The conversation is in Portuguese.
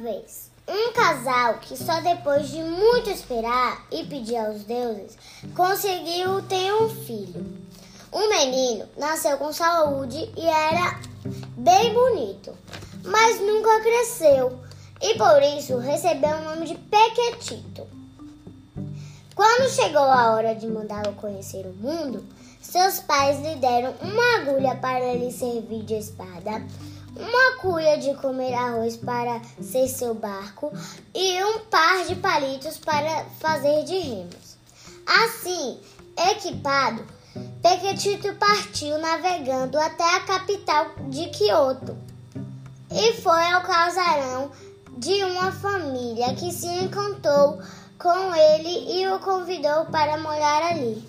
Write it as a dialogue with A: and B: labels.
A: vez, um casal que só depois de muito esperar e pedir aos deuses conseguiu ter um filho. O menino nasceu com saúde e era bem bonito, mas nunca cresceu e por isso recebeu o nome de Pequetito. Quando chegou a hora de mandá-lo conhecer o mundo, seus pais lhe deram uma agulha para lhe servir de espada, uma cuia de comer arroz para ser seu barco e um par de palitos para fazer de remos. Assim, equipado, Pequetito partiu navegando até a capital de Kyoto e foi ao casarão de uma família que se encantou com ele e o convidou para morar ali.